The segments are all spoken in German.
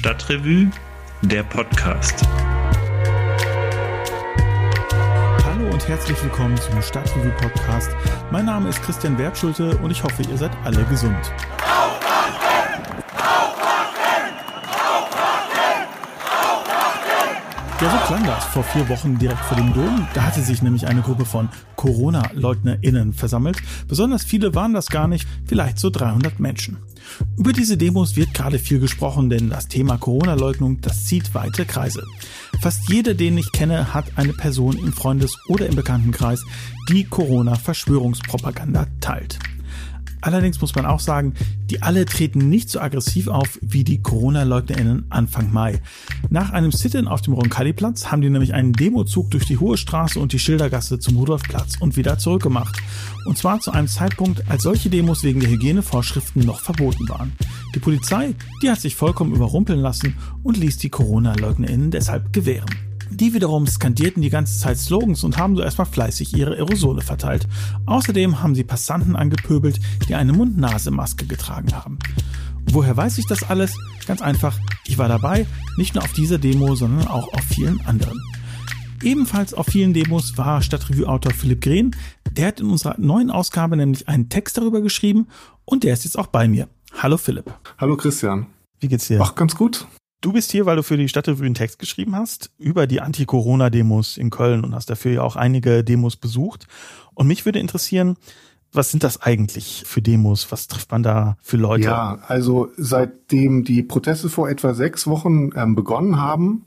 Stadtrevue, der Podcast. Hallo und herzlich willkommen zum Stadtrevue Podcast. Mein Name ist Christian Wertschulte und ich hoffe, ihr seid alle gesund. Ja, so klang das vor vier Wochen direkt vor dem Dom. Da hatte sich nämlich eine Gruppe von Corona-LeugnerInnen versammelt. Besonders viele waren das gar nicht, vielleicht so 300 Menschen. Über diese Demos wird gerade viel gesprochen, denn das Thema Corona-Leugnung, das zieht weite Kreise. Fast jeder, den ich kenne, hat eine Person im Freundes- oder im Bekanntenkreis, die Corona-Verschwörungspropaganda teilt. Allerdings muss man auch sagen, die alle treten nicht so aggressiv auf wie die Corona-LeugnerInnen Anfang Mai. Nach einem Sit-in auf dem Roncalli-Platz haben die nämlich einen Demozug durch die Hohe Straße und die Schildergasse zum Rudolfplatz und wieder zurückgemacht. Und zwar zu einem Zeitpunkt, als solche Demos wegen der Hygienevorschriften noch verboten waren. Die Polizei, die hat sich vollkommen überrumpeln lassen und ließ die Corona-LeugnerInnen deshalb gewähren. Die wiederum skandierten die ganze Zeit Slogans und haben so erstmal fleißig ihre Aerosole verteilt. Außerdem haben sie Passanten angepöbelt, die eine Mund-Nase-Maske getragen haben. Woher weiß ich das alles? Ganz einfach, ich war dabei, nicht nur auf dieser Demo, sondern auch auf vielen anderen. Ebenfalls auf vielen Demos war Stadtrevue-Autor Philipp Green. Der hat in unserer neuen Ausgabe nämlich einen Text darüber geschrieben und der ist jetzt auch bei mir. Hallo Philipp. Hallo Christian. Wie geht's dir? Ach, ganz gut. Du bist hier, weil du für die Stadtrevue einen Text geschrieben hast über die Anti-Corona-Demos in Köln und hast dafür ja auch einige Demos besucht. Und mich würde interessieren, was sind das eigentlich für Demos? Was trifft man da für Leute? Ja, also seitdem die Proteste vor etwa sechs Wochen ähm, begonnen haben,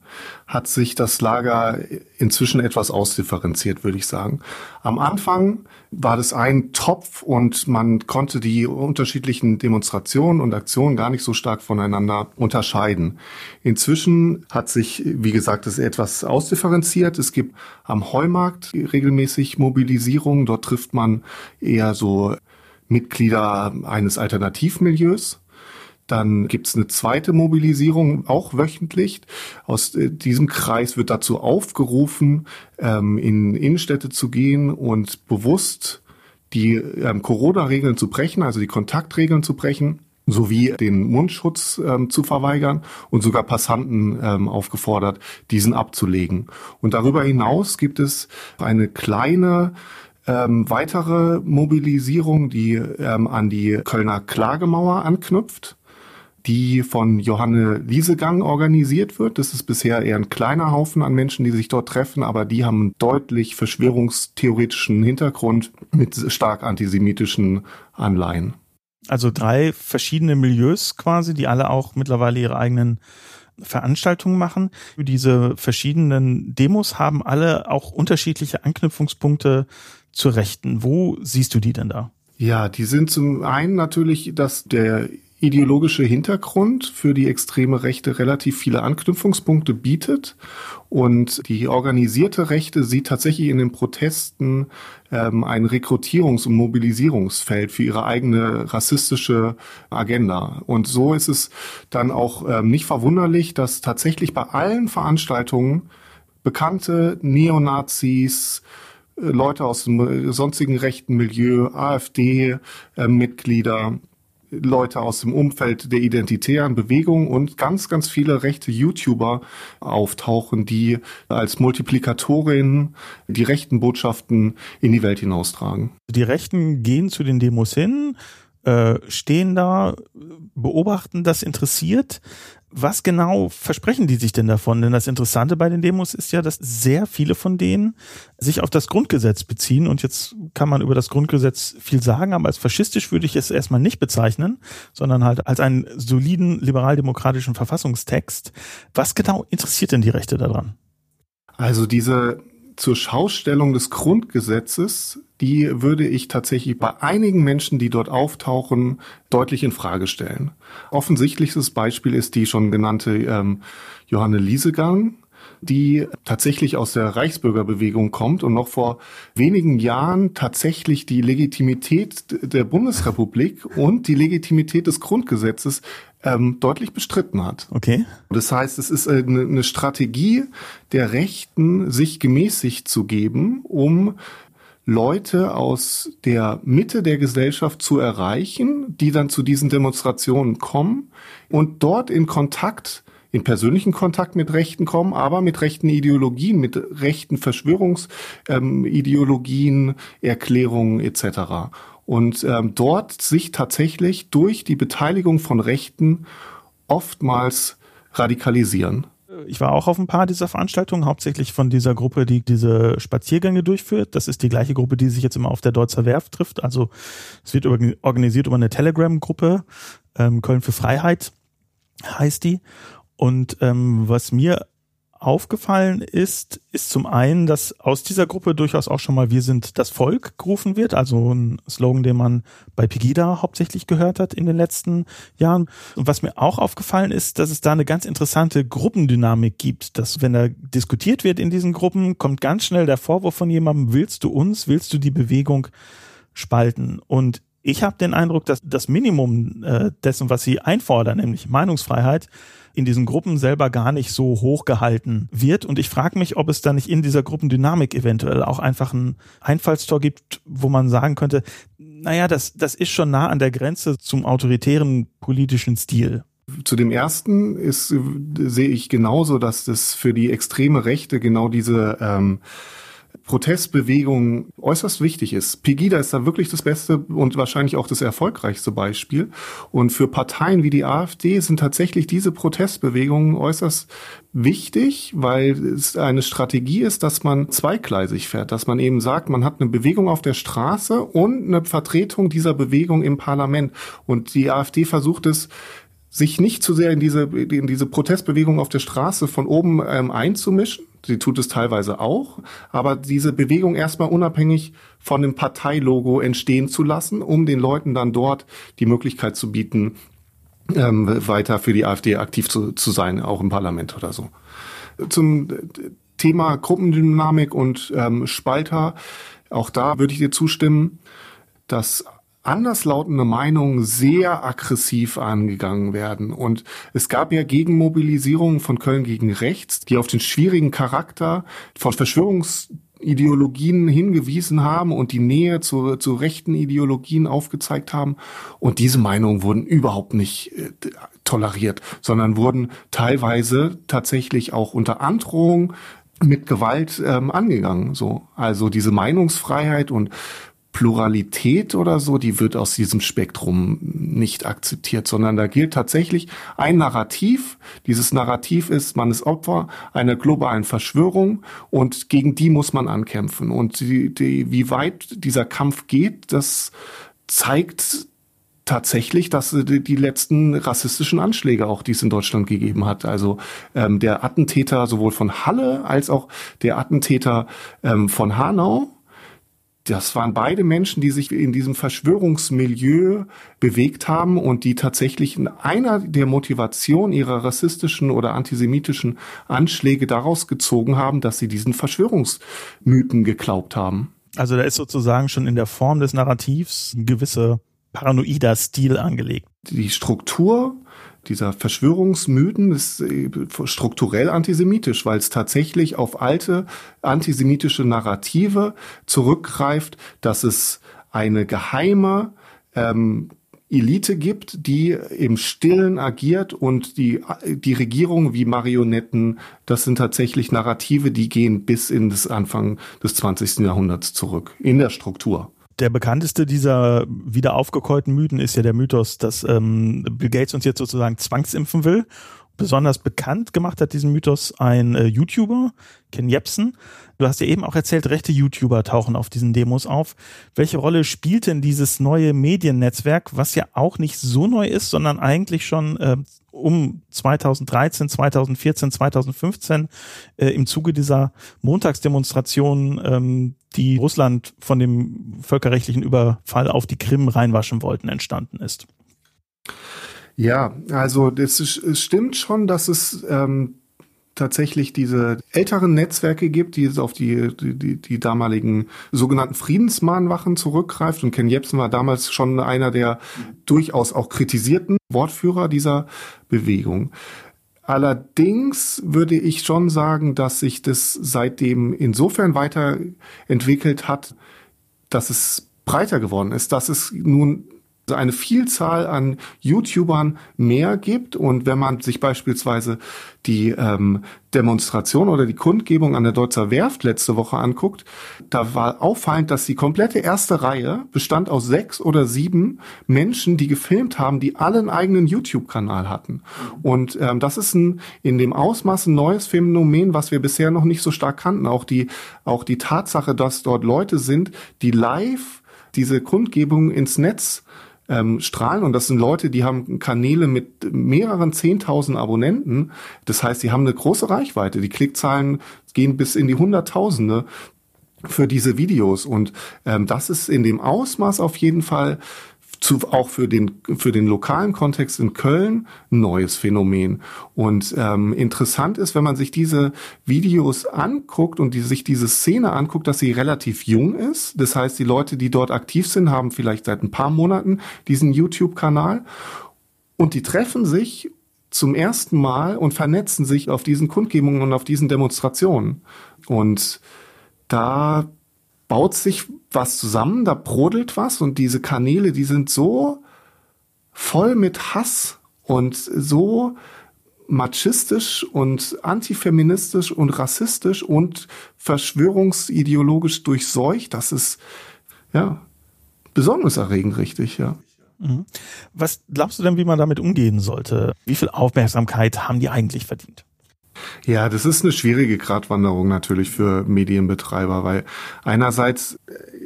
hat sich das Lager inzwischen etwas ausdifferenziert, würde ich sagen. Am Anfang war das ein Topf und man konnte die unterschiedlichen Demonstrationen und Aktionen gar nicht so stark voneinander unterscheiden. Inzwischen hat sich, wie gesagt, das etwas ausdifferenziert. Es gibt am Heumarkt regelmäßig Mobilisierung. Dort trifft man eher so Mitglieder eines Alternativmilieus. Dann gibt's eine zweite Mobilisierung, auch wöchentlich. Aus äh, diesem Kreis wird dazu aufgerufen, ähm, in Innenstädte zu gehen und bewusst die ähm, Corona-Regeln zu brechen, also die Kontaktregeln zu brechen sowie den Mundschutz ähm, zu verweigern und sogar Passanten ähm, aufgefordert, diesen abzulegen. Und darüber hinaus gibt es eine kleine ähm, weitere Mobilisierung, die ähm, an die Kölner Klagemauer anknüpft die von Johanne Liesegang organisiert wird. Das ist bisher eher ein kleiner Haufen an Menschen, die sich dort treffen, aber die haben einen deutlich verschwörungstheoretischen Hintergrund mit stark antisemitischen Anleihen. Also drei verschiedene Milieus quasi, die alle auch mittlerweile ihre eigenen Veranstaltungen machen. Diese verschiedenen Demos haben alle auch unterschiedliche Anknüpfungspunkte zur Rechten. Wo siehst du die denn da? Ja, die sind zum einen natürlich, dass der ideologische Hintergrund für die extreme Rechte relativ viele Anknüpfungspunkte bietet. Und die organisierte Rechte sieht tatsächlich in den Protesten ähm, ein Rekrutierungs- und Mobilisierungsfeld für ihre eigene rassistische Agenda. Und so ist es dann auch ähm, nicht verwunderlich, dass tatsächlich bei allen Veranstaltungen bekannte Neonazis, äh, Leute aus dem sonstigen rechten Milieu, AfD-Mitglieder, äh, Leute aus dem Umfeld der identitären Bewegung und ganz, ganz viele rechte YouTuber auftauchen, die als Multiplikatorinnen die rechten Botschaften in die Welt hinaustragen. Die Rechten gehen zu den Demos hin, äh, stehen da, beobachten das interessiert, was genau versprechen die sich denn davon? Denn das Interessante bei den Demos ist ja, dass sehr viele von denen sich auf das Grundgesetz beziehen. Und jetzt kann man über das Grundgesetz viel sagen, aber als faschistisch würde ich es erstmal nicht bezeichnen, sondern halt als einen soliden liberaldemokratischen Verfassungstext. Was genau interessiert denn die Rechte daran? Also diese zur Schaustellung des Grundgesetzes, die würde ich tatsächlich bei einigen Menschen, die dort auftauchen, deutlich in Frage stellen. Offensichtlichstes Beispiel ist die schon genannte ähm, Johanne Liesegang, die tatsächlich aus der Reichsbürgerbewegung kommt und noch vor wenigen Jahren tatsächlich die Legitimität der Bundesrepublik und die Legitimität des Grundgesetzes ähm, deutlich bestritten hat. Okay. Das heißt, es ist eine, eine Strategie der Rechten, sich gemäßigt zu geben, um Leute aus der Mitte der Gesellschaft zu erreichen, die dann zu diesen Demonstrationen kommen und dort in Kontakt in persönlichen Kontakt mit Rechten kommen, aber mit rechten Ideologien, mit rechten Verschwörungsideologien, ähm, Erklärungen etc. Und ähm, dort sich tatsächlich durch die Beteiligung von Rechten oftmals radikalisieren. Ich war auch auf ein paar dieser Veranstaltungen, hauptsächlich von dieser Gruppe, die diese Spaziergänge durchführt. Das ist die gleiche Gruppe, die sich jetzt immer auf der Deutzer Werft trifft. Also es wird organisiert über eine Telegram-Gruppe, ähm, Köln für Freiheit heißt die. Und ähm, was mir aufgefallen ist, ist zum einen, dass aus dieser Gruppe durchaus auch schon mal Wir sind das Volk gerufen wird, also ein Slogan, den man bei Pegida hauptsächlich gehört hat in den letzten Jahren. Und was mir auch aufgefallen ist, dass es da eine ganz interessante Gruppendynamik gibt, dass wenn da diskutiert wird in diesen Gruppen, kommt ganz schnell der Vorwurf von jemandem, willst du uns, willst du die Bewegung spalten? Und ich habe den Eindruck, dass das Minimum äh, dessen, was sie einfordern, nämlich Meinungsfreiheit, in diesen Gruppen selber gar nicht so hoch gehalten wird. Und ich frage mich, ob es da nicht in dieser Gruppendynamik eventuell auch einfach ein Einfallstor gibt, wo man sagen könnte, naja, das, das ist schon nah an der Grenze zum autoritären politischen Stil. Zu dem ersten ist, sehe ich genauso, dass das für die extreme Rechte genau diese ähm, Protestbewegung äußerst wichtig ist. Pegida ist da wirklich das beste und wahrscheinlich auch das erfolgreichste Beispiel. Und für Parteien wie die AfD sind tatsächlich diese Protestbewegungen äußerst wichtig, weil es eine Strategie ist, dass man zweigleisig fährt, dass man eben sagt, man hat eine Bewegung auf der Straße und eine Vertretung dieser Bewegung im Parlament. Und die AfD versucht es, sich nicht zu sehr in diese, in diese Protestbewegung auf der Straße von oben ähm, einzumischen, Sie tut es teilweise auch, aber diese Bewegung erstmal unabhängig von dem Parteilogo entstehen zu lassen, um den Leuten dann dort die Möglichkeit zu bieten, ähm, weiter für die AfD aktiv zu, zu sein, auch im Parlament oder so. Zum Thema Gruppendynamik und ähm, Spalter, auch da würde ich dir zustimmen, dass anderslautende Meinungen sehr aggressiv angegangen werden. Und es gab ja Gegenmobilisierungen von Köln gegen rechts, die auf den schwierigen Charakter von Verschwörungsideologien hingewiesen haben und die Nähe zu, zu rechten Ideologien aufgezeigt haben. Und diese Meinungen wurden überhaupt nicht äh, toleriert, sondern wurden teilweise tatsächlich auch unter Androhung mit Gewalt ähm, angegangen. So, also diese Meinungsfreiheit und Pluralität oder so, die wird aus diesem Spektrum nicht akzeptiert, sondern da gilt tatsächlich ein Narrativ. Dieses Narrativ ist, man ist Opfer einer globalen Verschwörung und gegen die muss man ankämpfen. Und die, die, wie weit dieser Kampf geht, das zeigt tatsächlich, dass die letzten rassistischen Anschläge auch, die es in Deutschland gegeben hat. Also ähm, der Attentäter sowohl von Halle als auch der Attentäter ähm, von Hanau, das waren beide Menschen, die sich in diesem Verschwörungsmilieu bewegt haben und die tatsächlich in einer der Motivation ihrer rassistischen oder antisemitischen Anschläge daraus gezogen haben, dass sie diesen Verschwörungsmythen geglaubt haben. Also da ist sozusagen schon in der Form des Narrativs ein gewisser paranoider Stil angelegt. Die Struktur dieser Verschwörungsmythen ist äh, strukturell antisemitisch, weil es tatsächlich auf alte antisemitische Narrative zurückgreift, dass es eine geheime ähm, Elite gibt, die im Stillen agiert und die, die Regierung wie Marionetten, das sind tatsächlich Narrative, die gehen bis in das Anfang des 20. Jahrhunderts zurück, in der Struktur der bekannteste dieser wieder aufgekeulten Mythen ist ja der Mythos, dass ähm, Bill Gates uns jetzt sozusagen zwangsimpfen will. Besonders bekannt gemacht hat diesen Mythos ein äh, YouTuber, Ken Jebsen. Du hast ja eben auch erzählt, rechte YouTuber tauchen auf diesen Demos auf. Welche Rolle spielt denn dieses neue Mediennetzwerk, was ja auch nicht so neu ist, sondern eigentlich schon äh, um 2013, 2014, 2015 äh, im Zuge dieser Montagsdemonstration, ähm, die Russland von dem völkerrechtlichen Überfall auf die Krim reinwaschen wollten, entstanden ist. Ja, also das ist, es stimmt schon, dass es ähm, tatsächlich diese älteren Netzwerke gibt, die auf die, die, die damaligen sogenannten Friedensmahnwachen zurückgreift. Und Ken Jebsen war damals schon einer der durchaus auch kritisierten Wortführer dieser Bewegung. Allerdings würde ich schon sagen, dass sich das seitdem insofern weiterentwickelt hat, dass es breiter geworden ist, dass es nun eine Vielzahl an YouTubern mehr gibt. Und wenn man sich beispielsweise die ähm, Demonstration oder die Kundgebung an der Deutzer Werft letzte Woche anguckt, da war auffallend, dass die komplette erste Reihe bestand aus sechs oder sieben Menschen, die gefilmt haben, die alle einen eigenen YouTube-Kanal hatten. Und ähm, das ist ein in dem Ausmaß ein neues Phänomen, was wir bisher noch nicht so stark kannten. Auch die, auch die Tatsache, dass dort Leute sind, die live diese Kundgebung ins Netz ähm, strahlen. Und das sind Leute, die haben Kanäle mit mehreren Zehntausend Abonnenten. Das heißt, sie haben eine große Reichweite. Die Klickzahlen gehen bis in die Hunderttausende für diese Videos. Und ähm, das ist in dem Ausmaß auf jeden Fall zu, auch für den, für den lokalen Kontext in Köln ein neues Phänomen. Und ähm, interessant ist, wenn man sich diese Videos anguckt und die, sich diese Szene anguckt, dass sie relativ jung ist. Das heißt, die Leute, die dort aktiv sind, haben vielleicht seit ein paar Monaten diesen YouTube-Kanal und die treffen sich zum ersten Mal und vernetzen sich auf diesen Kundgebungen und auf diesen Demonstrationen. Und da baut sich was zusammen, da brodelt was und diese Kanäle, die sind so voll mit Hass und so machistisch und antifeministisch und rassistisch und verschwörungsideologisch durchseucht, das ist ja besorgniserregend richtig, ja. Mhm. Was glaubst du denn, wie man damit umgehen sollte? Wie viel Aufmerksamkeit haben die eigentlich verdient? Ja, das ist eine schwierige Gratwanderung natürlich für Medienbetreiber, weil einerseits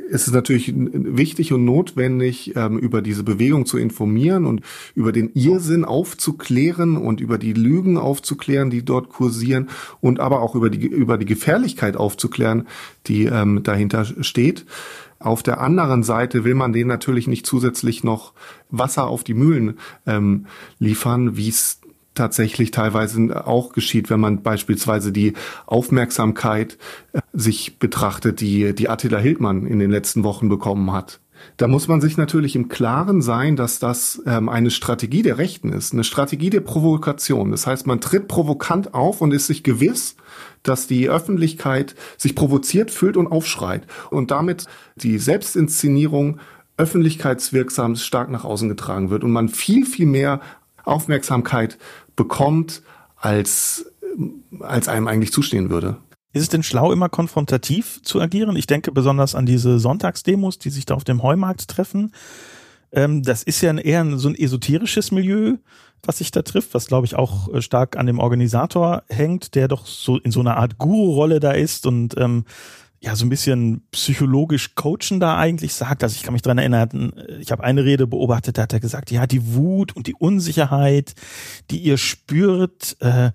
ist es natürlich wichtig und notwendig, ähm, über diese Bewegung zu informieren und über den Irrsinn aufzuklären und über die Lügen aufzuklären, die dort kursieren und aber auch über die, über die Gefährlichkeit aufzuklären, die ähm, dahinter steht. Auf der anderen Seite will man denen natürlich nicht zusätzlich noch Wasser auf die Mühlen ähm, liefern, wie es tatsächlich teilweise auch geschieht, wenn man beispielsweise die Aufmerksamkeit äh, sich betrachtet, die, die Attila Hildmann in den letzten Wochen bekommen hat. Da muss man sich natürlich im Klaren sein, dass das ähm, eine Strategie der Rechten ist, eine Strategie der Provokation. Das heißt, man tritt provokant auf und ist sich gewiss, dass die Öffentlichkeit sich provoziert fühlt und aufschreit und damit die Selbstinszenierung öffentlichkeitswirksam stark nach außen getragen wird und man viel, viel mehr Aufmerksamkeit bekommt, als, als einem eigentlich zustehen würde. Ist es denn schlau, immer konfrontativ zu agieren? Ich denke besonders an diese Sonntagsdemos, die sich da auf dem Heumarkt treffen. Ähm, das ist ja eher so ein esoterisches Milieu, was sich da trifft, was glaube ich auch äh, stark an dem Organisator hängt, der doch so in so einer Art Guru-Rolle da ist und ähm, ja so ein bisschen psychologisch coachen da eigentlich sagt. Also ich kann mich dran erinnern, ich habe eine Rede beobachtet, da hat er gesagt, ja, die Wut und die Unsicherheit, die ihr spürt, äh,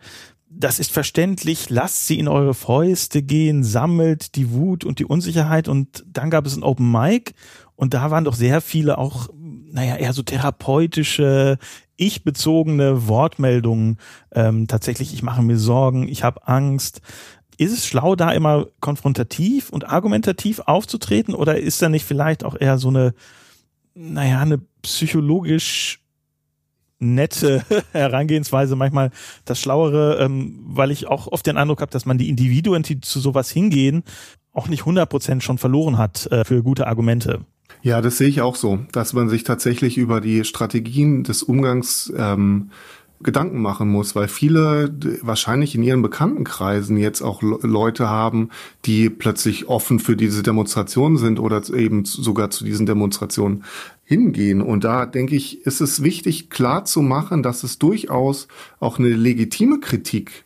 das ist verständlich, lasst sie in eure Fäuste gehen, sammelt die Wut und die Unsicherheit und dann gab es ein Open Mic und da waren doch sehr viele auch, naja, eher so therapeutische, ich-bezogene Wortmeldungen. Ähm, tatsächlich, ich mache mir Sorgen, ich habe Angst, ist es schlau, da immer konfrontativ und argumentativ aufzutreten oder ist da nicht vielleicht auch eher so eine, naja, eine psychologisch nette Herangehensweise manchmal das Schlauere, ähm, weil ich auch oft den Eindruck habe, dass man die Individuen, die zu sowas hingehen, auch nicht 100% schon verloren hat äh, für gute Argumente. Ja, das sehe ich auch so, dass man sich tatsächlich über die Strategien des Umgangs ähm, Gedanken machen muss, weil viele wahrscheinlich in ihren Bekanntenkreisen jetzt auch Leute haben, die plötzlich offen für diese Demonstrationen sind oder eben sogar zu diesen Demonstrationen hingehen. Und da denke ich, ist es wichtig, klar zu machen, dass es durchaus auch eine legitime Kritik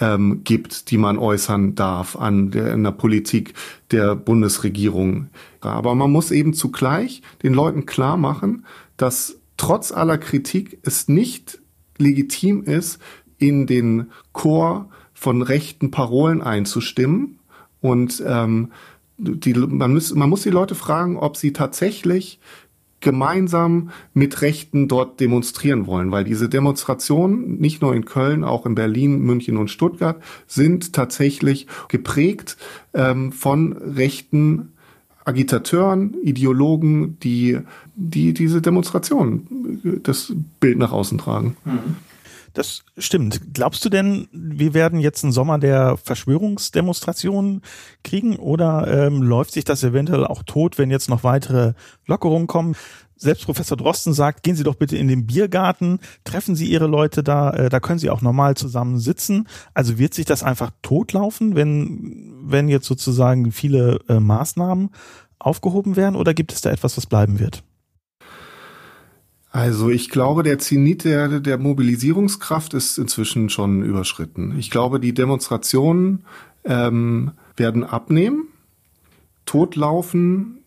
ähm, gibt, die man äußern darf an der, an der Politik der Bundesregierung. Aber man muss eben zugleich den Leuten klar machen, dass trotz aller Kritik es nicht legitim ist, in den Chor von rechten Parolen einzustimmen. Und ähm, die, man, muss, man muss die Leute fragen, ob sie tatsächlich gemeinsam mit Rechten dort demonstrieren wollen, weil diese Demonstrationen nicht nur in Köln, auch in Berlin, München und Stuttgart sind tatsächlich geprägt ähm, von rechten Agitateuren, Ideologen, die, die diese Demonstration, das Bild nach außen tragen. Das stimmt. Glaubst du denn, wir werden jetzt einen Sommer der Verschwörungsdemonstrationen kriegen oder ähm, läuft sich das eventuell auch tot, wenn jetzt noch weitere Lockerungen kommen? Selbst Professor Drosten sagt, gehen Sie doch bitte in den Biergarten, treffen Sie Ihre Leute da, äh, da können Sie auch normal zusammen sitzen. Also wird sich das einfach totlaufen, wenn, wenn jetzt sozusagen viele äh, Maßnahmen aufgehoben werden oder gibt es da etwas, was bleiben wird? Also ich glaube, der Zenit der, der Mobilisierungskraft ist inzwischen schon überschritten. Ich glaube, die Demonstrationen ähm, werden abnehmen, totlaufen.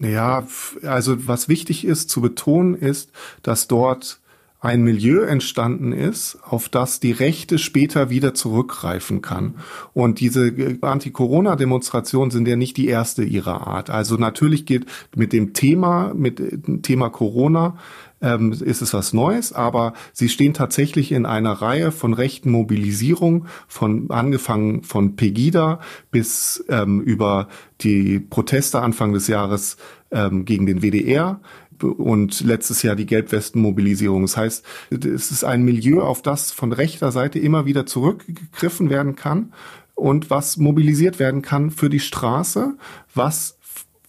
Ja, also was wichtig ist zu betonen ist, dass dort ein Milieu entstanden ist, auf das die Rechte später wieder zurückgreifen kann. Und diese Anti-Corona-Demonstrationen sind ja nicht die erste ihrer Art. Also natürlich geht mit dem Thema, mit dem Thema Corona ähm, ist es was Neues, aber sie stehen tatsächlich in einer Reihe von rechten Mobilisierung, von angefangen von Pegida bis ähm, über die Proteste Anfang des Jahres ähm, gegen den WDR und letztes Jahr die Gelbwestenmobilisierung. Das heißt, es ist ein Milieu, auf das von rechter Seite immer wieder zurückgegriffen werden kann und was mobilisiert werden kann für die Straße, was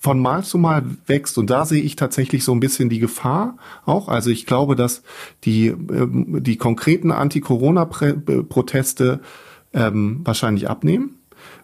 von Mal zu Mal wächst. Und da sehe ich tatsächlich so ein bisschen die Gefahr auch. Also ich glaube, dass die, ähm, die konkreten Anti-Corona-Proteste ähm, wahrscheinlich abnehmen.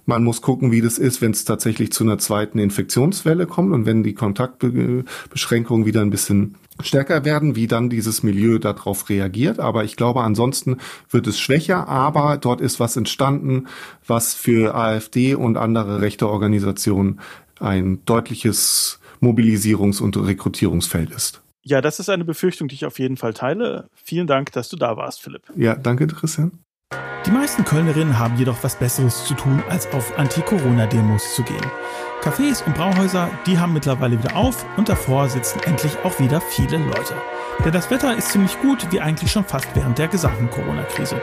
Man muss gucken, wie das ist, wenn es tatsächlich zu einer zweiten Infektionswelle kommt und wenn die Kontaktbeschränkungen wieder ein bisschen stärker werden, wie dann dieses Milieu darauf reagiert. Aber ich glaube, ansonsten wird es schwächer. Aber dort ist was entstanden, was für AfD und andere rechte Organisationen ein deutliches Mobilisierungs- und Rekrutierungsfeld ist. Ja, das ist eine Befürchtung, die ich auf jeden Fall teile. Vielen Dank, dass du da warst, Philipp. Ja, danke, Christian. Die meisten Kölnerinnen haben jedoch was Besseres zu tun, als auf Anti-Corona-Demos zu gehen. Cafés und Brauhäuser, die haben mittlerweile wieder auf und davor sitzen endlich auch wieder viele Leute. Denn das Wetter ist ziemlich gut, wie eigentlich schon fast während der gesamten Corona-Krise.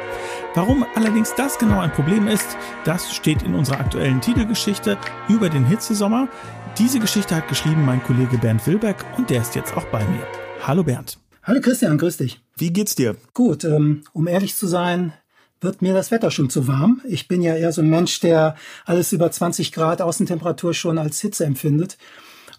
Warum allerdings das genau ein Problem ist, das steht in unserer aktuellen Titelgeschichte über den Hitzesommer. Diese Geschichte hat geschrieben mein Kollege Bernd Wilbeck und der ist jetzt auch bei mir. Hallo Bernd. Hallo Christian, grüß dich. Wie geht's dir? Gut, ähm, um ehrlich zu sein, wird mir das Wetter schon zu warm. Ich bin ja eher so ein Mensch, der alles über 20 Grad Außentemperatur schon als Hitze empfindet.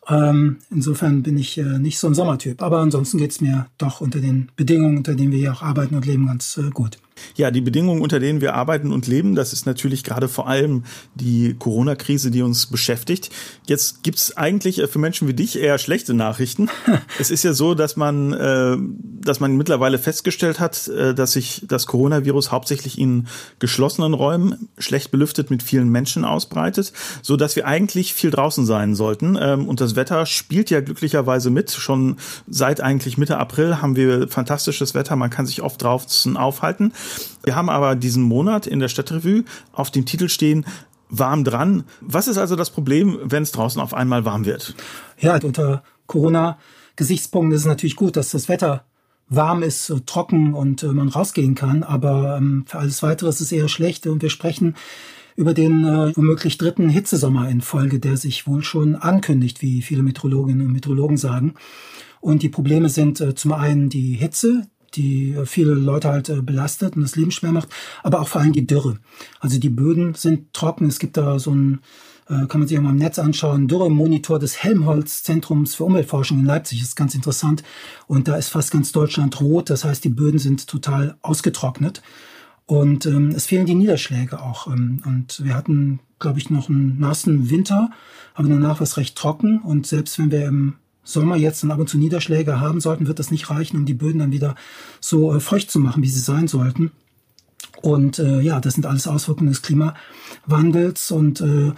Ähm, insofern bin ich äh, nicht so ein Sommertyp. Aber ansonsten geht's mir doch unter den Bedingungen, unter denen wir hier auch arbeiten und leben, ganz äh, gut. Ja, die Bedingungen, unter denen wir arbeiten und leben, das ist natürlich gerade vor allem die Corona-Krise, die uns beschäftigt. Jetzt gibt's eigentlich äh, für Menschen wie dich eher schlechte Nachrichten. es ist ja so, dass man, äh, dass man mittlerweile festgestellt hat, äh, dass sich das Coronavirus hauptsächlich in geschlossenen Räumen, schlecht belüftet mit vielen Menschen ausbreitet, so dass wir eigentlich viel draußen sein sollten. Ähm, und das Wetter spielt ja glücklicherweise mit. Schon seit eigentlich Mitte April haben wir fantastisches Wetter. Man kann sich oft draußen aufhalten. Wir haben aber diesen Monat in der Stadtrevue auf dem Titel stehen, warm dran. Was ist also das Problem, wenn es draußen auf einmal warm wird? Ja, unter Corona-Gesichtspunkten ist es natürlich gut, dass das Wetter warm ist, trocken und äh, man rausgehen kann. Aber ähm, für alles Weitere ist es eher schlecht und wir sprechen über den äh, womöglich dritten Hitzesommer in Folge, der sich wohl schon ankündigt, wie viele Meteorologinnen und Meteorologen sagen. Und die Probleme sind äh, zum einen die Hitze, die viele Leute halt äh, belastet und das Leben schwer macht, aber auch vor allem die Dürre. Also die Böden sind trocken. Es gibt da so ein, äh, kann man sich auch mal im Netz anschauen, Dürremonitor des Helmholtz-Zentrums für Umweltforschung in Leipzig. Das ist ganz interessant. Und da ist fast ganz Deutschland rot. Das heißt, die Böden sind total ausgetrocknet. Und ähm, es fehlen die Niederschläge auch. Ähm, und wir hatten, glaube ich, noch einen nassen Winter, aber danach war es recht trocken. Und selbst wenn wir im Sommer jetzt dann ab und zu Niederschläge haben sollten, wird das nicht reichen, um die Böden dann wieder so äh, feucht zu machen, wie sie sein sollten. Und äh, ja, das sind alles Auswirkungen des Klimawandels und äh,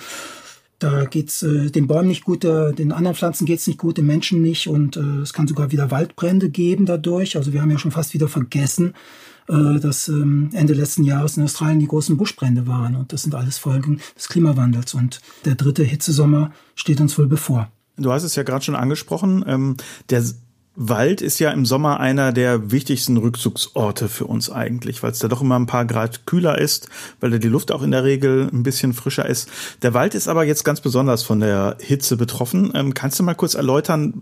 da geht's äh, den Bäumen nicht gut, äh, den anderen Pflanzen geht's nicht gut, den Menschen nicht und äh, es kann sogar wieder Waldbrände geben dadurch. Also wir haben ja schon fast wieder vergessen, äh, dass ähm, Ende letzten Jahres in Australien die großen Buschbrände waren und das sind alles Folgen des Klimawandels und der dritte Hitzesommer steht uns wohl bevor. Du hast es ja gerade schon angesprochen. Ähm, der Wald ist ja im Sommer einer der wichtigsten Rückzugsorte für uns eigentlich, weil es da doch immer ein paar Grad kühler ist, weil da die Luft auch in der Regel ein bisschen frischer ist. Der Wald ist aber jetzt ganz besonders von der Hitze betroffen. Ähm, kannst du mal kurz erläutern,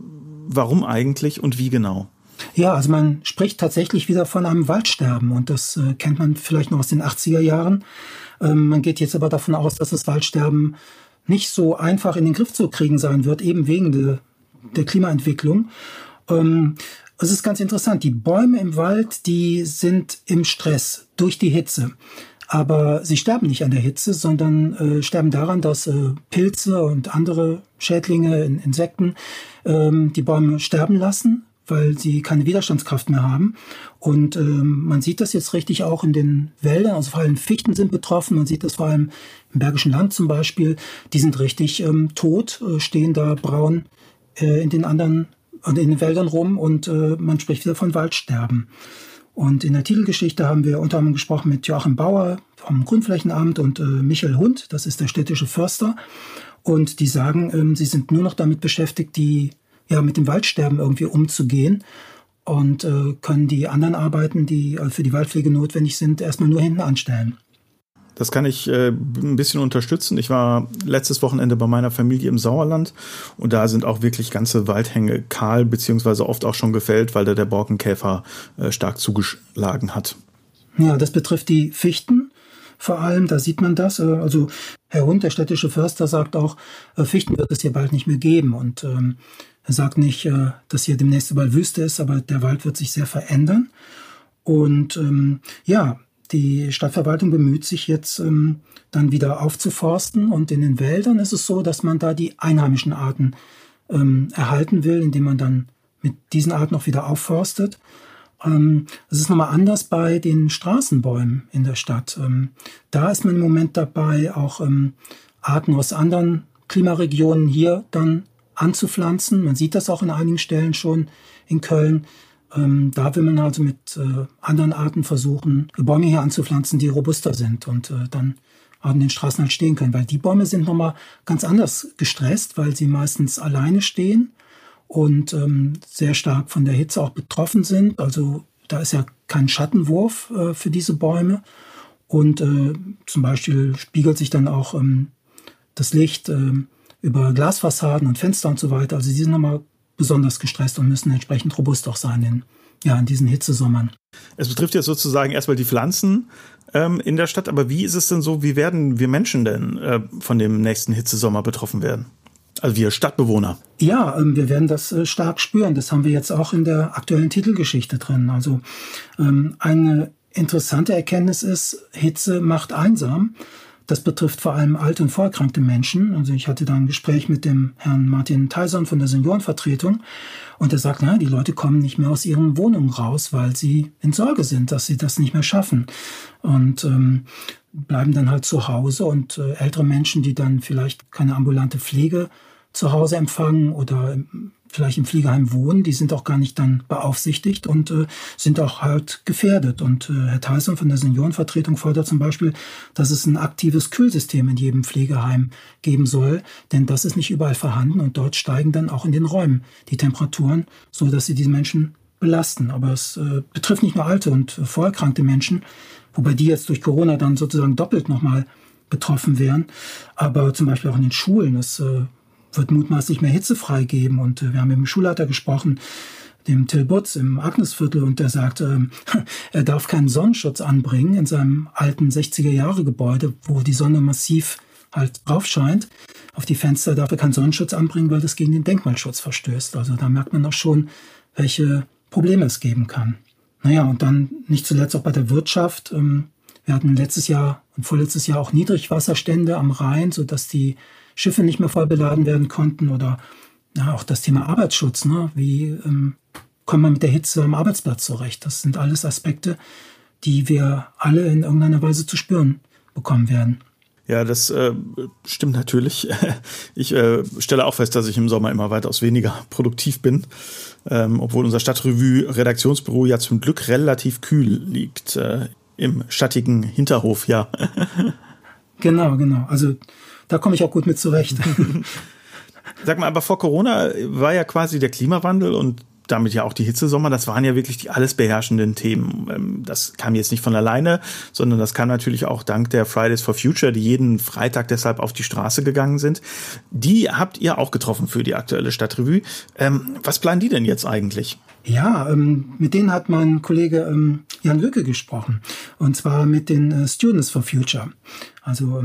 warum eigentlich und wie genau? Ja, also man spricht tatsächlich wieder von einem Waldsterben und das äh, kennt man vielleicht noch aus den 80er Jahren. Ähm, man geht jetzt aber davon aus, dass das Waldsterben nicht so einfach in den Griff zu kriegen sein wird, eben wegen de, der Klimaentwicklung. Ähm, es ist ganz interessant. Die Bäume im Wald, die sind im Stress durch die Hitze. Aber sie sterben nicht an der Hitze, sondern äh, sterben daran, dass äh, Pilze und andere Schädlinge, Insekten ähm, die Bäume sterben lassen, weil sie keine Widerstandskraft mehr haben. Und ähm, man sieht das jetzt richtig auch in den Wäldern, also vor allem Fichten sind betroffen, man sieht das vor allem im Bergischen Land zum Beispiel, die sind richtig ähm, tot, äh, stehen da braun äh, in den anderen und in den Wäldern rum und äh, man spricht wieder von Waldsterben. Und in der Titelgeschichte haben wir unter anderem gesprochen mit Joachim Bauer vom Grundflächenamt und äh, Michael Hund, das ist der städtische Förster. Und die sagen, ähm, sie sind nur noch damit beschäftigt, die ja mit dem Waldsterben irgendwie umzugehen und äh, können die anderen Arbeiten, die äh, für die Waldpflege notwendig sind, erstmal nur hinten anstellen. Das kann ich äh, ein bisschen unterstützen. Ich war letztes Wochenende bei meiner Familie im Sauerland und da sind auch wirklich ganze Waldhänge kahl beziehungsweise oft auch schon gefällt, weil da der Borkenkäfer äh, stark zugeschlagen hat. Ja, das betrifft die Fichten vor allem, da sieht man das. Äh, also Herr Hund, der städtische Förster, sagt auch, äh, Fichten wird es hier bald nicht mehr geben. Und ähm, er sagt nicht, äh, dass hier demnächst überall Wüste ist, aber der Wald wird sich sehr verändern. Und ähm, ja, die Stadtverwaltung bemüht sich jetzt ähm, dann wieder aufzuforsten und in den Wäldern ist es so, dass man da die einheimischen Arten ähm, erhalten will, indem man dann mit diesen Arten auch wieder aufforstet. Ähm, es ist nochmal anders bei den Straßenbäumen in der Stadt. Ähm, da ist man im Moment dabei, auch ähm, Arten aus anderen Klimaregionen hier dann anzupflanzen. Man sieht das auch in einigen Stellen schon in Köln. Ähm, da will man also mit äh, anderen Arten versuchen, Bäume hier anzupflanzen, die robuster sind und äh, dann an den Straßen halt stehen können. Weil die Bäume sind nochmal ganz anders gestresst, weil sie meistens alleine stehen und ähm, sehr stark von der Hitze auch betroffen sind. Also da ist ja kein Schattenwurf äh, für diese Bäume. Und äh, zum Beispiel spiegelt sich dann auch ähm, das Licht äh, über Glasfassaden und Fenster und so weiter. Also die sind nochmal besonders gestresst und müssen entsprechend robust auch sein in, ja, in diesen Hitzesommern. Es betrifft ja sozusagen erstmal die Pflanzen ähm, in der Stadt, aber wie ist es denn so, wie werden wir Menschen denn äh, von dem nächsten Hitzesommer betroffen werden? Also wir Stadtbewohner. Ja, ähm, wir werden das äh, stark spüren. Das haben wir jetzt auch in der aktuellen Titelgeschichte drin. Also ähm, eine interessante Erkenntnis ist, Hitze macht einsam. Das betrifft vor allem alte und vorerkrankte Menschen. Also ich hatte da ein Gespräch mit dem Herrn Martin Theisern von der Seniorenvertretung und er sagt, na, die Leute kommen nicht mehr aus ihren Wohnungen raus, weil sie in Sorge sind, dass sie das nicht mehr schaffen und ähm, bleiben dann halt zu Hause und äh, ältere Menschen, die dann vielleicht keine ambulante Pflege zu Hause empfangen oder vielleicht im Pflegeheim wohnen, die sind auch gar nicht dann beaufsichtigt und äh, sind auch halt gefährdet. Und äh, Herr Tyson von der Seniorenvertretung fordert zum Beispiel, dass es ein aktives Kühlsystem in jedem Pflegeheim geben soll, denn das ist nicht überall vorhanden und dort steigen dann auch in den Räumen die Temperaturen, so dass sie diese Menschen belasten. Aber es äh, betrifft nicht nur alte und äh, vorerkrankte Menschen, wobei die jetzt durch Corona dann sozusagen doppelt nochmal betroffen wären, aber zum Beispiel auch in den Schulen. Es äh, wird mutmaßlich mehr Hitze freigeben. Und äh, wir haben mit dem Schulleiter gesprochen, dem Till Butz im Agnesviertel, und der sagt, äh, er darf keinen Sonnenschutz anbringen in seinem alten 60er-Jahre-Gebäude, wo die Sonne massiv halt drauf scheint. Auf die Fenster darf er keinen Sonnenschutz anbringen, weil das gegen den Denkmalschutz verstößt. Also da merkt man auch schon, welche Probleme es geben kann. Naja, und dann nicht zuletzt auch bei der Wirtschaft. Ähm, wir hatten letztes Jahr und vorletztes Jahr auch Niedrigwasserstände am Rhein, sodass die Schiffe nicht mehr voll beladen werden konnten oder ja, auch das Thema Arbeitsschutz. Ne? Wie ähm, kommt man mit der Hitze am Arbeitsplatz zurecht? Das sind alles Aspekte, die wir alle in irgendeiner Weise zu spüren bekommen werden. Ja, das äh, stimmt natürlich. Ich äh, stelle auch fest, dass ich im Sommer immer weitaus weniger produktiv bin, ähm, obwohl unser Stadtrevue-Redaktionsbüro ja zum Glück relativ kühl liegt. Äh, Im schattigen Hinterhof, ja. genau, genau. Also da komme ich auch gut mit zurecht. Sag mal, aber vor Corona war ja quasi der Klimawandel und damit ja auch die Hitzesommer, das waren ja wirklich die alles beherrschenden Themen. Ähm, das kam jetzt nicht von alleine, sondern das kam natürlich auch dank der Fridays for Future, die jeden Freitag deshalb auf die Straße gegangen sind. Die habt ihr auch getroffen für die aktuelle Stadtrevue. Ähm, was planen die denn jetzt eigentlich? Ja, ähm, mit denen hat mein Kollege Jan Lücke gesprochen. Und zwar mit den äh, Students for Future. Also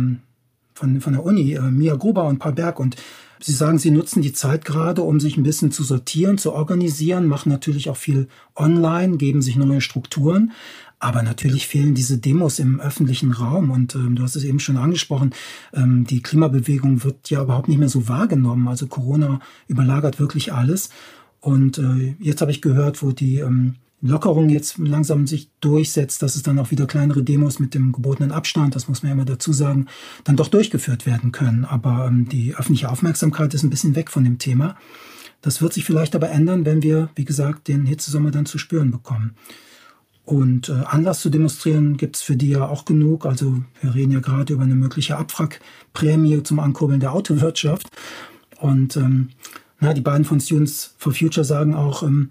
von, von der Uni, äh, Mia Gruber und Paul Berg. Und Sie sagen, Sie nutzen die Zeit gerade, um sich ein bisschen zu sortieren, zu organisieren, machen natürlich auch viel online, geben sich neue Strukturen. Aber natürlich fehlen diese Demos im öffentlichen Raum. Und ähm, du hast es eben schon angesprochen, ähm, die Klimabewegung wird ja überhaupt nicht mehr so wahrgenommen. Also Corona überlagert wirklich alles. Und äh, jetzt habe ich gehört, wo die ähm, Lockerung jetzt langsam sich durchsetzt, dass es dann auch wieder kleinere Demos mit dem gebotenen Abstand, das muss man ja immer dazu sagen, dann doch durchgeführt werden können. Aber ähm, die öffentliche Aufmerksamkeit ist ein bisschen weg von dem Thema. Das wird sich vielleicht aber ändern, wenn wir, wie gesagt, den Hitzesommer dann zu spüren bekommen. Und äh, Anlass zu demonstrieren gibt's für die ja auch genug. Also wir reden ja gerade über eine mögliche Abwrackprämie zum Ankurbeln der Autowirtschaft. Und ähm, na, die beiden von Students for Future sagen auch, ähm,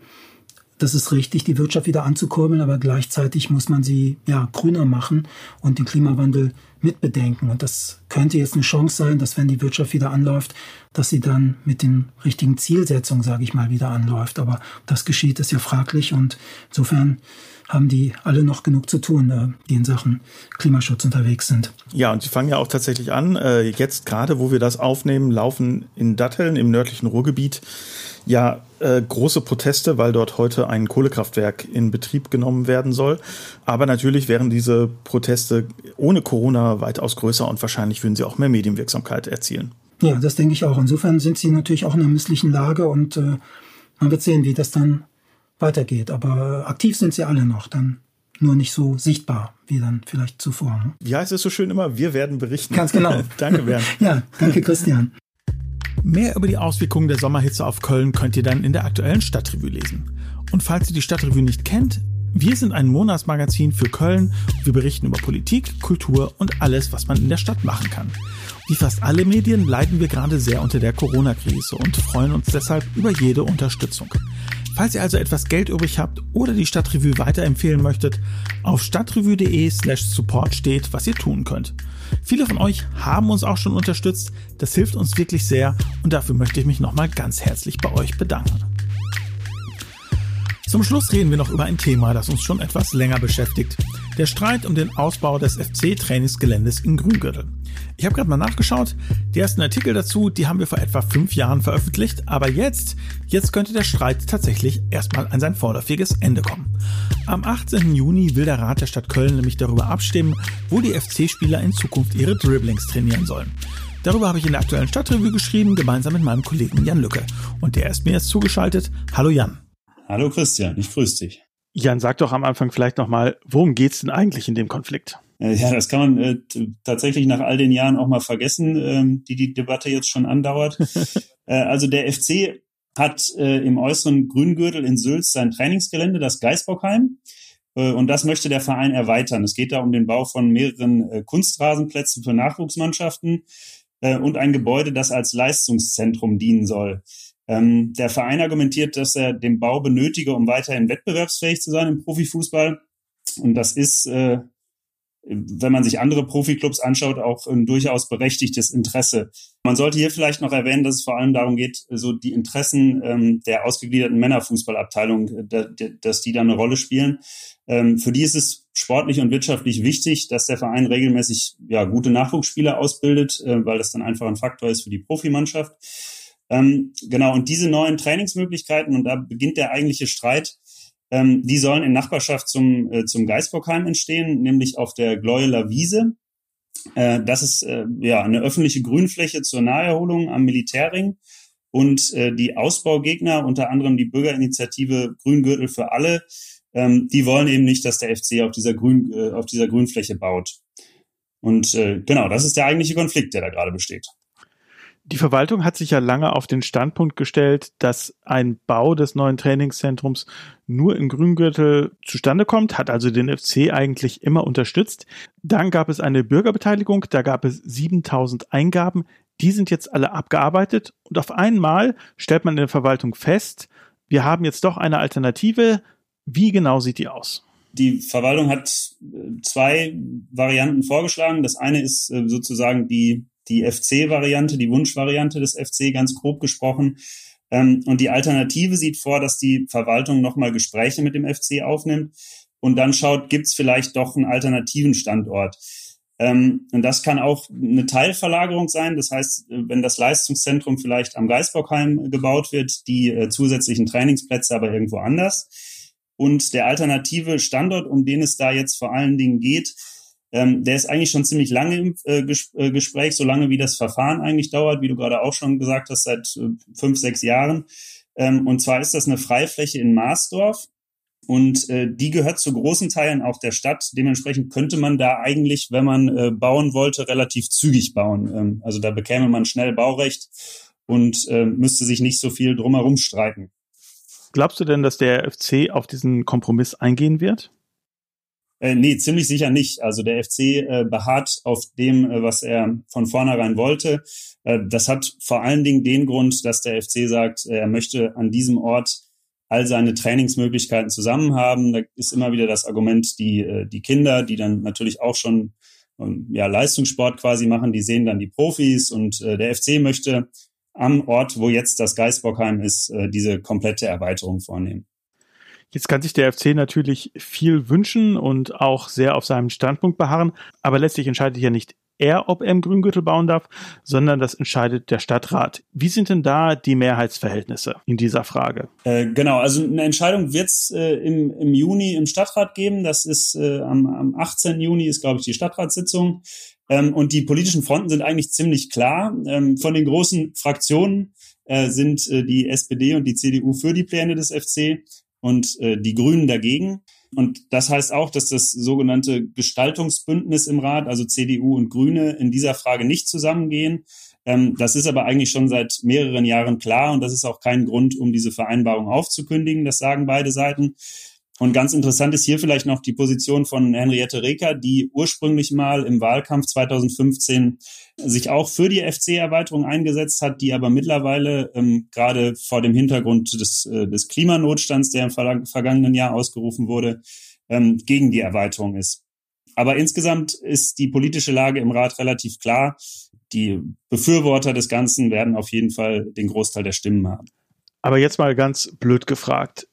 das ist richtig, die Wirtschaft wieder anzukurbeln, aber gleichzeitig muss man sie ja grüner machen und den Klimawandel mitbedenken. Und das könnte jetzt eine Chance sein, dass wenn die Wirtschaft wieder anläuft, dass sie dann mit den richtigen Zielsetzungen, sage ich mal, wieder anläuft. Aber das geschieht, ist ja fraglich und insofern haben die alle noch genug zu tun, äh, die in Sachen Klimaschutz unterwegs sind. Ja, und sie fangen ja auch tatsächlich an. Äh, jetzt gerade, wo wir das aufnehmen, laufen in Datteln im nördlichen Ruhrgebiet ja äh, große Proteste, weil dort heute ein Kohlekraftwerk in Betrieb genommen werden soll. Aber natürlich wären diese Proteste ohne Corona weitaus größer und wahrscheinlich würden sie auch mehr Medienwirksamkeit erzielen. Ja, das denke ich auch. Insofern sind sie natürlich auch in einer misslichen Lage und äh, man wird sehen, wie das dann weitergeht. Aber aktiv sind sie alle noch, dann nur nicht so sichtbar wie dann vielleicht zuvor. Ne? Heißt es so schön immer? Wir werden berichten. Ganz genau. danke, Bernd. ja, danke, Christian. Mehr über die Auswirkungen der Sommerhitze auf Köln könnt ihr dann in der aktuellen Stadtrevue lesen. Und falls ihr die Stadtrevue nicht kennt, wir sind ein Monatsmagazin für Köln. Wir berichten über Politik, Kultur und alles, was man in der Stadt machen kann. Wie fast alle Medien leiden wir gerade sehr unter der Corona-Krise und freuen uns deshalb über jede Unterstützung. Falls ihr also etwas Geld übrig habt oder die Stadtrevue weiterempfehlen möchtet, auf stadtrevue.de slash support steht, was ihr tun könnt. Viele von euch haben uns auch schon unterstützt. Das hilft uns wirklich sehr und dafür möchte ich mich nochmal ganz herzlich bei euch bedanken. Zum Schluss reden wir noch über ein Thema, das uns schon etwas länger beschäftigt. Der Streit um den Ausbau des FC-Trainingsgeländes in Grüngürtel. Ich habe gerade mal nachgeschaut. Die ersten Artikel dazu, die haben wir vor etwa fünf Jahren veröffentlicht. Aber jetzt, jetzt könnte der Streit tatsächlich erstmal an sein vorläufiges Ende kommen. Am 18. Juni will der Rat der Stadt Köln nämlich darüber abstimmen, wo die FC-Spieler in Zukunft ihre Dribblings trainieren sollen. Darüber habe ich in der aktuellen Stadtrevue geschrieben, gemeinsam mit meinem Kollegen Jan Lücke. Und der ist mir jetzt zugeschaltet. Hallo Jan. Hallo Christian, ich grüße dich. Jan, sag doch am Anfang vielleicht nochmal, worum geht's denn eigentlich in dem Konflikt? Äh, ja, das kann man äh, tatsächlich nach all den Jahren auch mal vergessen, ähm, die die Debatte jetzt schon andauert. äh, also der FC hat äh, im äußeren Grüngürtel in Sülz sein Trainingsgelände, das Geisbockheim. Äh, und das möchte der Verein erweitern. Es geht da um den Bau von mehreren äh, Kunstrasenplätzen für Nachwuchsmannschaften und ein Gebäude, das als Leistungszentrum dienen soll. Ähm, der Verein argumentiert, dass er den Bau benötige, um weiterhin wettbewerbsfähig zu sein im Profifußball. Und das ist äh, wenn man sich andere Profiklubs anschaut, auch ein durchaus berechtigtes Interesse. Man sollte hier vielleicht noch erwähnen, dass es vor allem darum geht, so die Interessen ähm, der ausgegliederten Männerfußballabteilung, äh, dass die da eine Rolle spielen. Ähm, für die ist es sportlich und wirtschaftlich wichtig, dass der Verein regelmäßig ja, gute Nachwuchsspieler ausbildet, äh, weil das dann einfach ein Faktor ist für die Profimannschaft. Ähm, genau, und diese neuen Trainingsmöglichkeiten, und da beginnt der eigentliche Streit, ähm, die sollen in Nachbarschaft zum, äh, zum Geisbockheim entstehen, nämlich auf der Gleueler Wiese. Äh, das ist äh, ja eine öffentliche Grünfläche zur Naherholung am Militärring. Und äh, die Ausbaugegner, unter anderem die Bürgerinitiative Grüngürtel für alle, ähm, die wollen eben nicht, dass der FC auf dieser, Grün, äh, auf dieser Grünfläche baut. Und äh, genau, das ist der eigentliche Konflikt, der da gerade besteht. Die Verwaltung hat sich ja lange auf den Standpunkt gestellt, dass ein Bau des neuen Trainingszentrums nur im Grüngürtel zustande kommt, hat also den FC eigentlich immer unterstützt. Dann gab es eine Bürgerbeteiligung, da gab es 7000 Eingaben, die sind jetzt alle abgearbeitet und auf einmal stellt man in der Verwaltung fest, wir haben jetzt doch eine Alternative. Wie genau sieht die aus? Die Verwaltung hat äh, zwei Varianten vorgeschlagen. Das eine ist äh, sozusagen die die FC-Variante, die Wunschvariante des FC, ganz grob gesprochen. Ähm, und die Alternative sieht vor, dass die Verwaltung nochmal Gespräche mit dem FC aufnimmt und dann schaut, gibt es vielleicht doch einen alternativen Standort. Ähm, und das kann auch eine Teilverlagerung sein. Das heißt, wenn das Leistungszentrum vielleicht am Geisbockheim gebaut wird, die äh, zusätzlichen Trainingsplätze aber irgendwo anders. Und der alternative Standort, um den es da jetzt vor allen Dingen geht, ähm, der ist eigentlich schon ziemlich lange im äh, Ges äh, Gespräch, so lange wie das Verfahren eigentlich dauert, wie du gerade auch schon gesagt hast, seit äh, fünf, sechs Jahren. Ähm, und zwar ist das eine Freifläche in Marsdorf. Und äh, die gehört zu großen Teilen auch der Stadt. Dementsprechend könnte man da eigentlich, wenn man äh, bauen wollte, relativ zügig bauen. Ähm, also da bekäme man schnell Baurecht und äh, müsste sich nicht so viel drumherum streiten. Glaubst du denn, dass der FC auf diesen Kompromiss eingehen wird? Äh, nee, ziemlich sicher nicht. Also der FC äh, beharrt auf dem, äh, was er von vornherein wollte. Äh, das hat vor allen Dingen den Grund, dass der FC sagt, er möchte an diesem Ort all seine Trainingsmöglichkeiten zusammen haben. Da ist immer wieder das Argument, die, äh, die Kinder, die dann natürlich auch schon ähm, ja, Leistungssport quasi machen, die sehen dann die Profis und äh, der FC möchte am Ort, wo jetzt das Geisbockheim ist, äh, diese komplette Erweiterung vornehmen. Jetzt kann sich der FC natürlich viel wünschen und auch sehr auf seinem Standpunkt beharren, aber letztlich entscheidet ja nicht er, ob er im Grüngürtel bauen darf, sondern das entscheidet der Stadtrat. Wie sind denn da die Mehrheitsverhältnisse in dieser Frage? Äh, genau, also eine Entscheidung wird es äh, im, im Juni im Stadtrat geben. Das ist äh, am, am 18. Juni ist, glaube ich, die Stadtratssitzung. Ähm, und die politischen Fronten sind eigentlich ziemlich klar. Ähm, von den großen Fraktionen äh, sind äh, die SPD und die CDU für die Pläne des FC und äh, die Grünen dagegen. Und das heißt auch, dass das sogenannte Gestaltungsbündnis im Rat, also CDU und Grüne, in dieser Frage nicht zusammengehen. Ähm, das ist aber eigentlich schon seit mehreren Jahren klar und das ist auch kein Grund, um diese Vereinbarung aufzukündigen. Das sagen beide Seiten. Und ganz interessant ist hier vielleicht noch die Position von Henriette Reker, die ursprünglich mal im Wahlkampf 2015 sich auch für die FC-Erweiterung eingesetzt hat, die aber mittlerweile ähm, gerade vor dem Hintergrund des, äh, des Klimanotstands, der im vergangenen Jahr ausgerufen wurde, ähm, gegen die Erweiterung ist. Aber insgesamt ist die politische Lage im Rat relativ klar. Die Befürworter des Ganzen werden auf jeden Fall den Großteil der Stimmen haben. Aber jetzt mal ganz blöd gefragt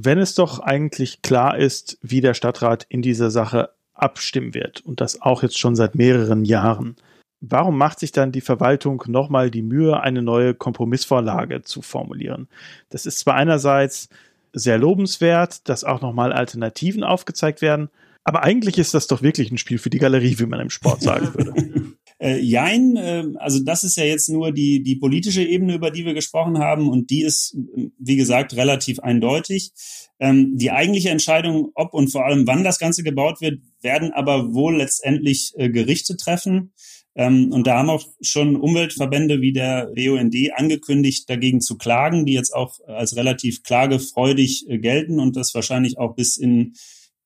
wenn es doch eigentlich klar ist, wie der Stadtrat in dieser Sache abstimmen wird und das auch jetzt schon seit mehreren Jahren, warum macht sich dann die Verwaltung nochmal die Mühe, eine neue Kompromissvorlage zu formulieren? Das ist zwar einerseits sehr lobenswert, dass auch nochmal Alternativen aufgezeigt werden, aber eigentlich ist das doch wirklich ein Spiel für die Galerie, wie man im Sport sagen würde. Äh, jein, äh, also das ist ja jetzt nur die, die politische Ebene, über die wir gesprochen haben und die ist, wie gesagt, relativ eindeutig. Ähm, die eigentliche Entscheidung, ob und vor allem wann das Ganze gebaut wird, werden aber wohl letztendlich äh, Gerichte treffen. Ähm, und da haben auch schon Umweltverbände wie der BUND angekündigt, dagegen zu klagen, die jetzt auch als relativ klagefreudig äh, gelten und das wahrscheinlich auch bis in,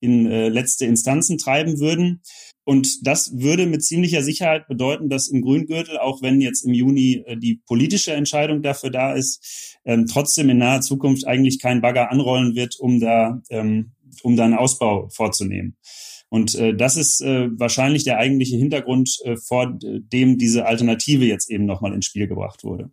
in äh, letzte Instanzen treiben würden. Und das würde mit ziemlicher Sicherheit bedeuten, dass im Grüngürtel, auch wenn jetzt im Juni äh, die politische Entscheidung dafür da ist, ähm, trotzdem in naher Zukunft eigentlich kein Bagger anrollen wird, um da, ähm, um da einen Ausbau vorzunehmen. Und äh, das ist äh, wahrscheinlich der eigentliche Hintergrund, äh, vor dem diese Alternative jetzt eben nochmal ins Spiel gebracht wurde.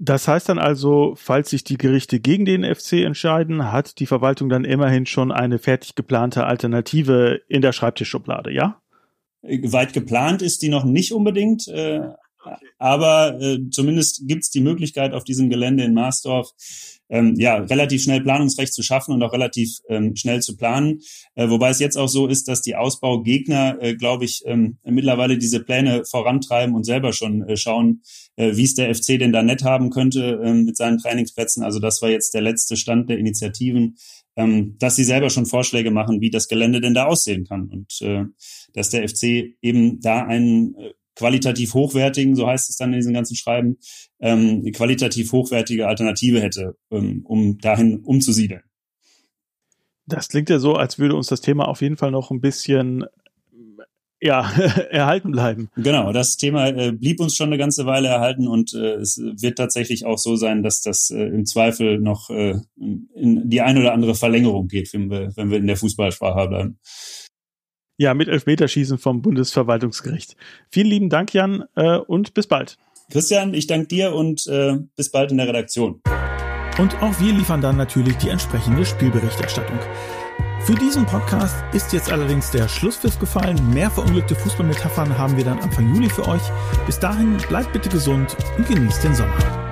Das heißt dann also, falls sich die Gerichte gegen den FC entscheiden, hat die Verwaltung dann immerhin schon eine fertig geplante Alternative in der Schreibtischschublade, ja? Weit geplant ist die noch nicht unbedingt, äh, aber äh, zumindest gibt es die Möglichkeit auf diesem Gelände in Marsdorf ähm, ja relativ schnell Planungsrecht zu schaffen und auch relativ ähm, schnell zu planen. Äh, wobei es jetzt auch so ist, dass die Ausbaugegner, äh, glaube ich, ähm, mittlerweile diese Pläne vorantreiben und selber schon äh, schauen, äh, wie es der FC denn da nett haben könnte äh, mit seinen Trainingsplätzen. Also das war jetzt der letzte Stand der Initiativen, ähm, dass sie selber schon Vorschläge machen, wie das Gelände denn da aussehen kann und äh, dass der FC eben da einen äh, qualitativ hochwertigen, so heißt es dann in diesen ganzen Schreiben, ähm, eine qualitativ hochwertige Alternative hätte, ähm, um dahin umzusiedeln. Das klingt ja so, als würde uns das Thema auf jeden Fall noch ein bisschen ja, erhalten bleiben. Genau, das Thema äh, blieb uns schon eine ganze Weile erhalten und äh, es wird tatsächlich auch so sein, dass das äh, im Zweifel noch äh, in die eine oder andere Verlängerung geht, wenn wir, wenn wir in der Fußballsprache bleiben. Ja, mit Elfmeterschießen vom Bundesverwaltungsgericht. Vielen lieben Dank, Jan, äh, und bis bald. Christian, ich danke dir und äh, bis bald in der Redaktion. Und auch wir liefern dann natürlich die entsprechende Spielberichterstattung. Für diesen Podcast ist jetzt allerdings der Schlusspfiff gefallen. Mehr verunglückte Fußballmetaphern haben wir dann Anfang Juli für euch. Bis dahin bleibt bitte gesund und genießt den Sommer.